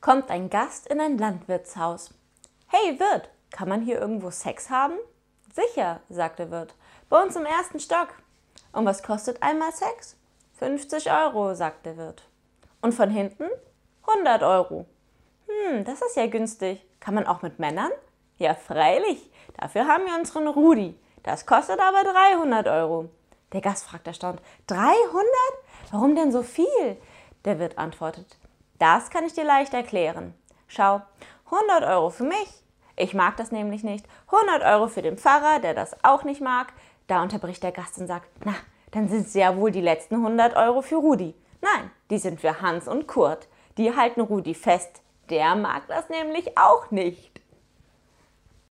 kommt ein Gast in ein Landwirtshaus. Hey Wirt, kann man hier irgendwo Sex haben? Sicher, sagt der Wirt. Bei uns im ersten Stock. Und was kostet einmal Sex? 50 Euro, sagt der Wirt. Und von hinten? 100 Euro. Hm, das ist ja günstig. Kann man auch mit Männern? Ja, freilich. Dafür haben wir unseren Rudi. Das kostet aber 300 Euro. Der Gast fragt erstaunt: 300? Warum denn so viel? Der Wirt antwortet: Das kann ich dir leicht erklären. Schau, 100 Euro für mich. Ich mag das nämlich nicht. 100 Euro für den Pfarrer, der das auch nicht mag. Da unterbricht der Gast und sagt: Na, dann sind es ja wohl die letzten 100 Euro für Rudi. Nein, die sind für Hans und Kurt. Die halten Rudi fest. Der mag das nämlich auch nicht.